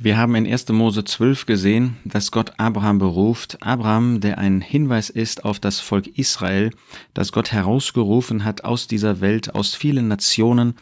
Wir haben in 1. Mose 12 gesehen, dass Gott Abraham beruft. Abraham, der ein Hinweis ist auf das Volk Israel, das Gott herausgerufen hat aus dieser Welt, aus vielen Nationen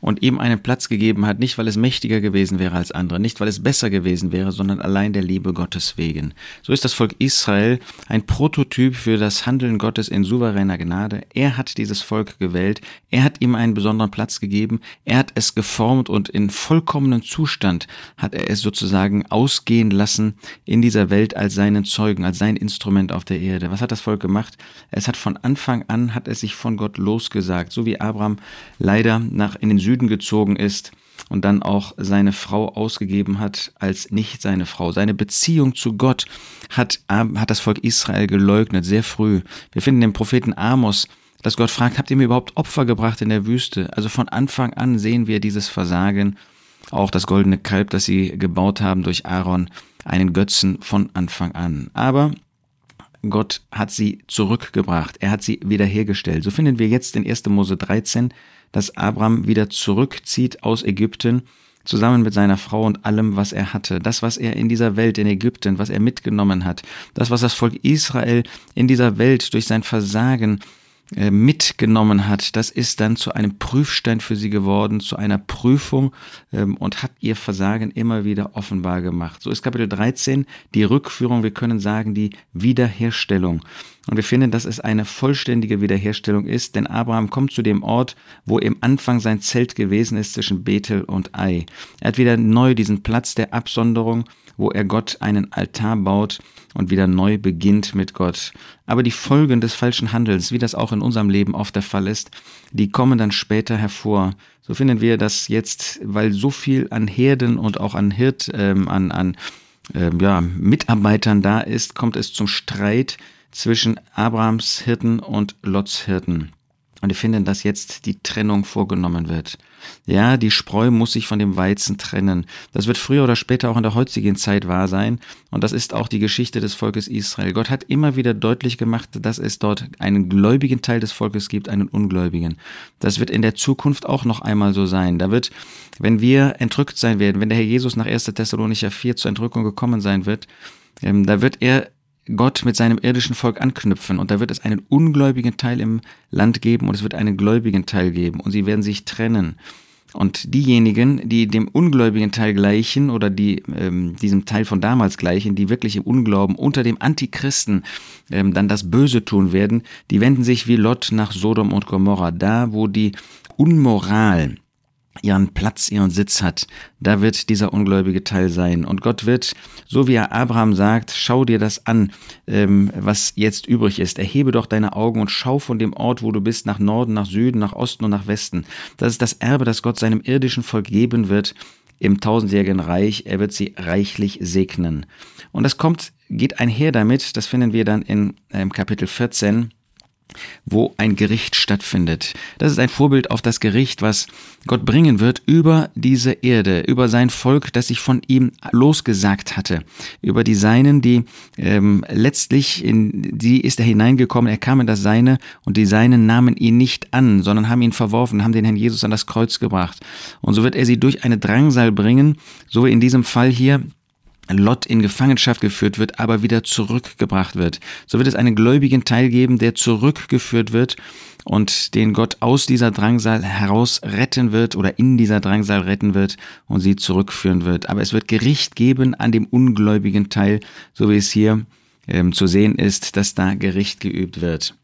und ihm einen Platz gegeben hat, nicht weil es mächtiger gewesen wäre als andere, nicht weil es besser gewesen wäre, sondern allein der Liebe Gottes wegen. So ist das Volk Israel ein Prototyp für das Handeln Gottes in souveräner Gnade. Er hat dieses Volk gewählt, er hat ihm einen besonderen Platz gegeben, er hat es geformt und in vollkommenem Zustand hat er es sozusagen ausgehen lassen in dieser Welt als seinen Zeugen, als sein Instrument auf der Erde. Was hat das Volk gemacht? Es hat von Anfang an, hat es sich von Gott losgesagt, so wie Abraham leider nach in den Süden gezogen ist und dann auch seine Frau ausgegeben hat als nicht seine Frau. Seine Beziehung zu Gott hat, hat das Volk Israel geleugnet, sehr früh. Wir finden den Propheten Amos, dass Gott fragt, habt ihr mir überhaupt Opfer gebracht in der Wüste? Also von Anfang an sehen wir dieses Versagen, auch das goldene Kalb, das sie gebaut haben durch Aaron, einen Götzen von Anfang an. Aber Gott hat sie zurückgebracht, er hat sie wiederhergestellt. So finden wir jetzt in 1. Mose 13 dass Abraham wieder zurückzieht aus Ägypten, zusammen mit seiner Frau und allem, was er hatte. Das, was er in dieser Welt, in Ägypten, was er mitgenommen hat. Das, was das Volk Israel in dieser Welt durch sein Versagen mitgenommen hat, das ist dann zu einem Prüfstein für sie geworden, zu einer Prüfung ähm, und hat ihr Versagen immer wieder offenbar gemacht. So ist Kapitel 13 die Rückführung, wir können sagen, die Wiederherstellung. Und wir finden, dass es eine vollständige Wiederherstellung ist, denn Abraham kommt zu dem Ort, wo im Anfang sein Zelt gewesen ist zwischen Bethel und Ai. Er hat wieder neu diesen Platz der Absonderung, wo er Gott einen Altar baut und wieder neu beginnt mit Gott. Aber die Folgen des falschen Handelns, wie das auch in unserem Leben oft der Fall ist, die kommen dann später hervor. So finden wir das jetzt, weil so viel an Herden und auch an Hirt, ähm, an, an ähm, ja, Mitarbeitern da ist, kommt es zum Streit zwischen Abrahams Hirten und Lots Hirten. Und wir finden, dass jetzt die Trennung vorgenommen wird. Ja, die Spreu muss sich von dem Weizen trennen. Das wird früher oder später auch in der heutigen Zeit wahr sein. Und das ist auch die Geschichte des Volkes Israel. Gott hat immer wieder deutlich gemacht, dass es dort einen gläubigen Teil des Volkes gibt, einen ungläubigen. Das wird in der Zukunft auch noch einmal so sein. Da wird, wenn wir entrückt sein werden, wenn der Herr Jesus nach 1. Thessalonicher 4 zur Entrückung gekommen sein wird, ähm, da wird er Gott mit seinem irdischen Volk anknüpfen und da wird es einen ungläubigen Teil im Land geben und es wird einen gläubigen Teil geben und sie werden sich trennen. Und diejenigen, die dem ungläubigen Teil gleichen oder die ähm, diesem Teil von damals gleichen, die wirklich im Unglauben unter dem Antichristen ähm, dann das Böse tun werden, die wenden sich wie Lot nach Sodom und Gomorra, da wo die Unmoral ihren Platz, ihren Sitz hat, da wird dieser ungläubige Teil sein. Und Gott wird, so wie er Abraham sagt, schau dir das an, ähm, was jetzt übrig ist. Erhebe doch deine Augen und schau von dem Ort, wo du bist, nach Norden, nach Süden, nach Osten und nach Westen. Das ist das Erbe, das Gott seinem irdischen Volk geben wird im tausendjährigen Reich. Er wird sie reichlich segnen. Und das kommt, geht einher damit, das finden wir dann in ähm, Kapitel 14, wo ein Gericht stattfindet. Das ist ein Vorbild auf das Gericht, was Gott bringen wird über diese Erde, über sein Volk, das sich von ihm losgesagt hatte, über die Seinen, die ähm, letztlich in die ist er hineingekommen, er kam in das Seine und die Seinen nahmen ihn nicht an, sondern haben ihn verworfen, haben den Herrn Jesus an das Kreuz gebracht. Und so wird er sie durch eine Drangsal bringen, so wie in diesem Fall hier Lot in Gefangenschaft geführt wird, aber wieder zurückgebracht wird. So wird es einen gläubigen Teil geben, der zurückgeführt wird und den Gott aus dieser Drangsal heraus retten wird oder in dieser Drangsal retten wird und sie zurückführen wird. Aber es wird Gericht geben an dem ungläubigen Teil, so wie es hier ähm, zu sehen ist, dass da Gericht geübt wird.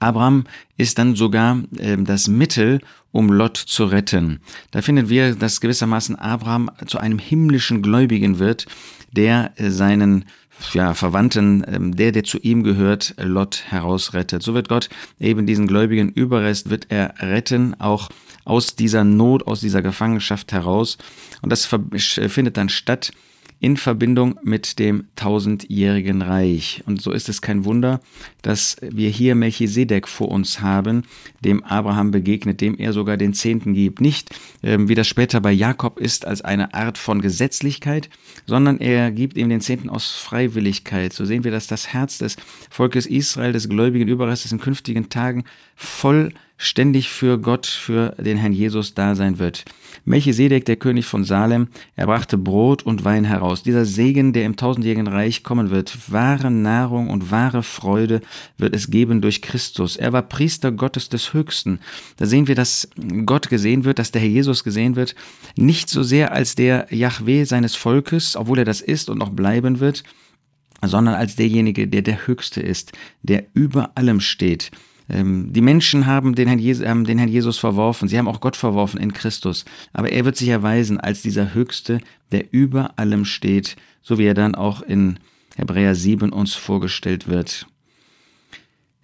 Abraham ist dann sogar äh, das Mittel, um Lot zu retten. Da finden wir, dass gewissermaßen Abraham zu einem himmlischen Gläubigen wird, der äh, seinen ja, Verwandten, ähm, der, der zu ihm gehört, Lot herausrettet. So wird Gott eben diesen gläubigen Überrest, wird er retten, auch aus dieser Not, aus dieser Gefangenschaft heraus. Und das findet dann statt in Verbindung mit dem tausendjährigen Reich. Und so ist es kein Wunder, dass wir hier Melchisedek vor uns haben, dem Abraham begegnet, dem er sogar den Zehnten gibt. Nicht, ähm, wie das später bei Jakob ist, als eine Art von Gesetzlichkeit, sondern er gibt ihm den Zehnten aus Freiwilligkeit. So sehen wir, dass das Herz des Volkes Israel, des gläubigen Überrestes in künftigen Tagen voll ständig für Gott, für den Herrn Jesus da sein wird. Melchisedek, der König von Salem, er brachte Brot und Wein heraus. Dieser Segen, der im tausendjährigen Reich kommen wird, wahre Nahrung und wahre Freude wird es geben durch Christus. Er war Priester Gottes des Höchsten. Da sehen wir, dass Gott gesehen wird, dass der Herr Jesus gesehen wird, nicht so sehr als der Yahweh seines Volkes, obwohl er das ist und noch bleiben wird, sondern als derjenige, der der Höchste ist, der über allem steht. Ähm, die Menschen haben den, Herrn Jesus, haben den Herrn Jesus verworfen, sie haben auch Gott verworfen in Christus, aber er wird sich erweisen als dieser Höchste, der über allem steht, so wie er dann auch in Hebräer 7 uns vorgestellt wird.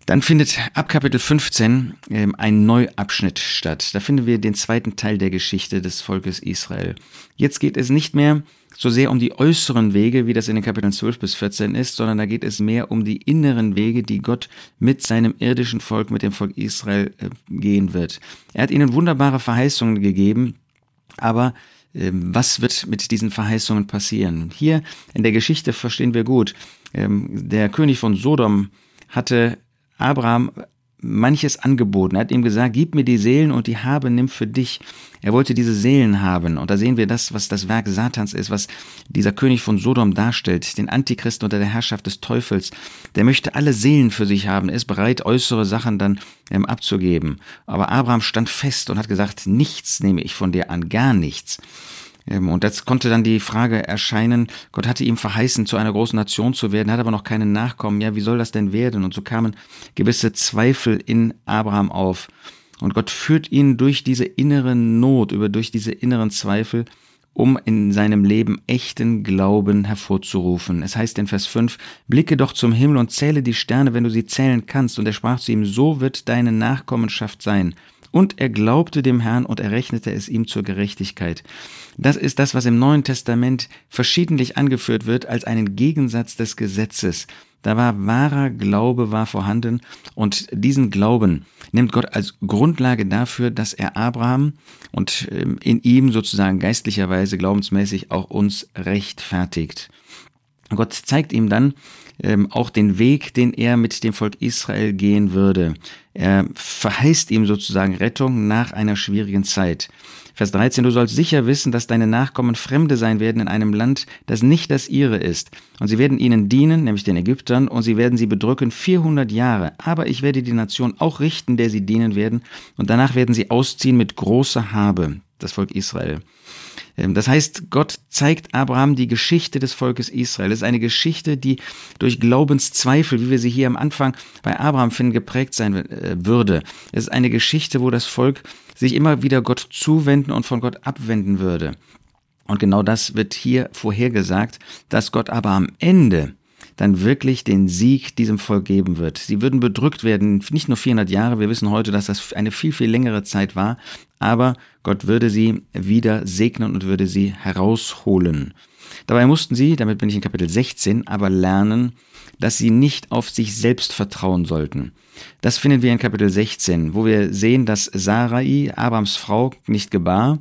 Dann findet ab Kapitel 15 ähm, ein Neuabschnitt statt. Da finden wir den zweiten Teil der Geschichte des Volkes Israel. Jetzt geht es nicht mehr so sehr um die äußeren Wege, wie das in den Kapiteln 12 bis 14 ist, sondern da geht es mehr um die inneren Wege, die Gott mit seinem irdischen Volk, mit dem Volk Israel äh, gehen wird. Er hat ihnen wunderbare Verheißungen gegeben, aber ähm, was wird mit diesen Verheißungen passieren? Hier in der Geschichte verstehen wir gut, ähm, der König von Sodom hatte Abraham manches angeboten. Er hat ihm gesagt, gib mir die Seelen und die Habe nimm für dich. Er wollte diese Seelen haben. Und da sehen wir das, was das Werk Satans ist, was dieser König von Sodom darstellt, den Antichristen unter der Herrschaft des Teufels. Der möchte alle Seelen für sich haben, ist bereit, äußere Sachen dann ähm, abzugeben. Aber Abraham stand fest und hat gesagt, nichts nehme ich von dir an, gar nichts. Und jetzt konnte dann die Frage erscheinen, Gott hatte ihm verheißen, zu einer großen Nation zu werden, hat aber noch keinen Nachkommen. Ja, wie soll das denn werden? Und so kamen gewisse Zweifel in Abraham auf. Und Gott führt ihn durch diese innere Not, über durch diese inneren Zweifel, um in seinem Leben echten Glauben hervorzurufen. Es heißt in Vers 5, blicke doch zum Himmel und zähle die Sterne, wenn du sie zählen kannst. Und er sprach zu ihm, so wird deine Nachkommenschaft sein. Und er glaubte dem Herrn und errechnete es ihm zur Gerechtigkeit. Das ist das, was im Neuen Testament verschiedentlich angeführt wird als einen Gegensatz des Gesetzes. Da war wahrer Glaube war vorhanden und diesen Glauben nimmt Gott als Grundlage dafür, dass er Abraham und ähm, in ihm sozusagen geistlicherweise glaubensmäßig auch uns rechtfertigt. Gott zeigt ihm dann ähm, auch den Weg, den er mit dem Volk Israel gehen würde. Er verheißt ihm sozusagen Rettung nach einer schwierigen Zeit. Vers 13, du sollst sicher wissen, dass deine Nachkommen Fremde sein werden in einem Land, das nicht das ihre ist. Und sie werden ihnen dienen, nämlich den Ägyptern, und sie werden sie bedrücken 400 Jahre. Aber ich werde die Nation auch richten, der sie dienen werden, und danach werden sie ausziehen mit großer Habe, das Volk Israel. Ähm, das heißt, Gott zeigt Abraham die Geschichte des Volkes Israel. Es ist eine Geschichte, die durch Glaubenszweifel, wie wir sie hier am Anfang bei Abraham finden, geprägt sein äh, würde. Es ist eine Geschichte, wo das Volk sich immer wieder Gott zuwenden und von Gott abwenden würde. Und genau das wird hier vorhergesagt, dass Gott aber am Ende dann wirklich den Sieg diesem Volk geben wird. Sie würden bedrückt werden, nicht nur 400 Jahre, wir wissen heute, dass das eine viel, viel längere Zeit war, aber Gott würde sie wieder segnen und würde sie herausholen. Dabei mussten sie, damit bin ich in Kapitel 16, aber lernen, dass sie nicht auf sich selbst vertrauen sollten. Das finden wir in Kapitel 16, wo wir sehen, dass Sarai, Abrams Frau, nicht gebar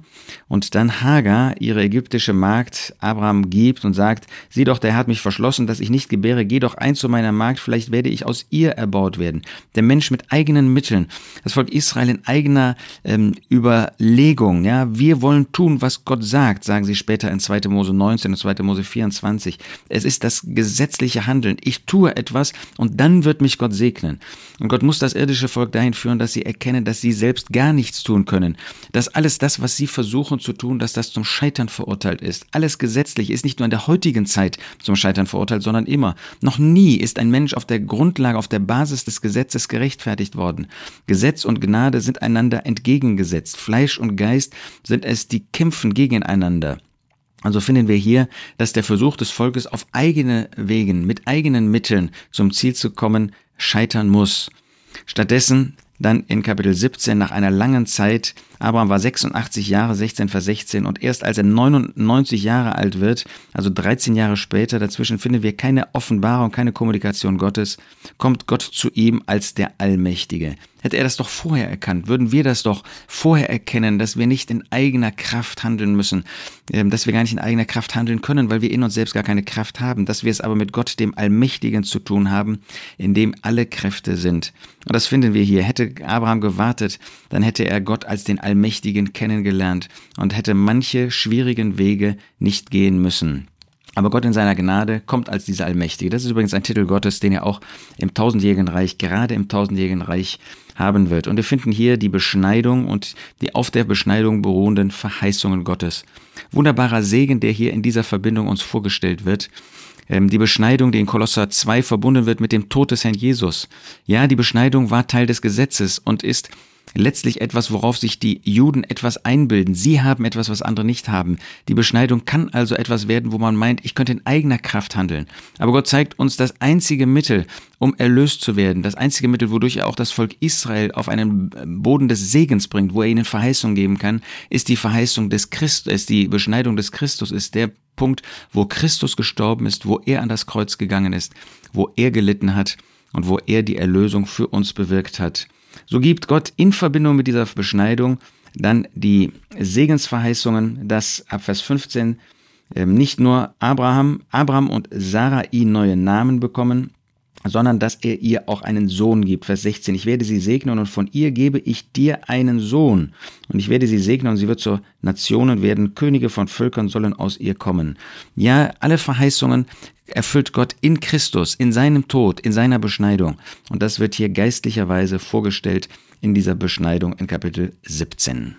und dann Hagar, ihre ägyptische Magd, Abraham gibt und sagt, sieh doch, der hat mich verschlossen, dass ich nicht gebäre, geh doch ein zu meiner Magd, vielleicht werde ich aus ihr erbaut werden. Der Mensch mit eigenen Mitteln, das Volk Israel in eigener ähm, Überlegung, ja, wir wollen tun, was Gott sagt, sagen sie später in 2. Mose 19 und 2. Mose 24. Es ist das gesetzliche Handeln. Ich tue etwas und dann wird mich Gott segnen. Und Gott muss das irdische Volk dahin führen, dass sie erkennen, dass sie selbst gar nichts tun können. Dass alles das, was sie versuchen zu tun, dass das zum Scheitern verurteilt ist. Alles gesetzlich ist nicht nur in der heutigen Zeit zum Scheitern verurteilt, sondern immer. Noch nie ist ein Mensch auf der Grundlage, auf der Basis des Gesetzes gerechtfertigt worden. Gesetz und Gnade sind einander entgegengesetzt. Fleisch und Geist sind es, die kämpfen gegeneinander. Also finden wir hier, dass der Versuch des Volkes auf eigene Wegen, mit eigenen Mitteln zum Ziel zu kommen, scheitern muss. Stattdessen dann in Kapitel 17 nach einer langen Zeit, Abraham war 86 Jahre, 16 Vers 16 und erst als er 99 Jahre alt wird, also 13 Jahre später, dazwischen finden wir keine Offenbarung, keine Kommunikation Gottes, kommt Gott zu ihm als der Allmächtige. Hätte er das doch vorher erkannt, würden wir das doch vorher erkennen, dass wir nicht in eigener Kraft handeln müssen, ähm, dass wir gar nicht in eigener Kraft handeln können, weil wir in uns selbst gar keine Kraft haben, dass wir es aber mit Gott, dem Allmächtigen, zu tun haben, in dem alle Kräfte sind. Und das finden wir hier. Hätte Abraham gewartet, dann hätte er Gott als den Allmächtigen kennengelernt und hätte manche schwierigen Wege nicht gehen müssen. Aber Gott in seiner Gnade kommt als dieser Allmächtige. Das ist übrigens ein Titel Gottes, den er auch im tausendjährigen Reich, gerade im tausendjährigen Reich haben wird. Und wir finden hier die Beschneidung und die auf der Beschneidung beruhenden Verheißungen Gottes. Wunderbarer Segen, der hier in dieser Verbindung uns vorgestellt wird. Ähm, die Beschneidung, die in Kolosser 2 verbunden wird mit dem Tod des Herrn Jesus. Ja, die Beschneidung war Teil des Gesetzes und ist letztlich etwas, worauf sich die Juden etwas einbilden. Sie haben etwas, was andere nicht haben. Die Beschneidung kann also etwas werden, wo man meint, ich könnte in eigener Kraft handeln. Aber Gott zeigt uns das einzige Mittel, um erlöst zu werden, das einzige Mittel, wodurch er auch das Volk Israel auf einen Boden des Segens bringt, wo er ihnen Verheißung geben kann, ist die Verheißung des Christus, ist die Beschneidung des Christus, ist der Punkt, wo Christus gestorben ist, wo er an das Kreuz gegangen ist, wo er gelitten hat und wo er die Erlösung für uns bewirkt hat. So gibt Gott in Verbindung mit dieser Beschneidung dann die Segensverheißungen, dass ab Vers 15 ähm, nicht nur Abraham, Abraham und Sarai neue Namen bekommen, sondern dass er ihr auch einen Sohn gibt. Vers 16, ich werde sie segnen und von ihr gebe ich dir einen Sohn. Und ich werde sie segnen und sie wird zur Nation und werden, Könige von Völkern sollen aus ihr kommen. Ja, alle Verheißungen erfüllt Gott in Christus, in seinem Tod, in seiner Beschneidung. Und das wird hier geistlicherweise vorgestellt in dieser Beschneidung in Kapitel 17.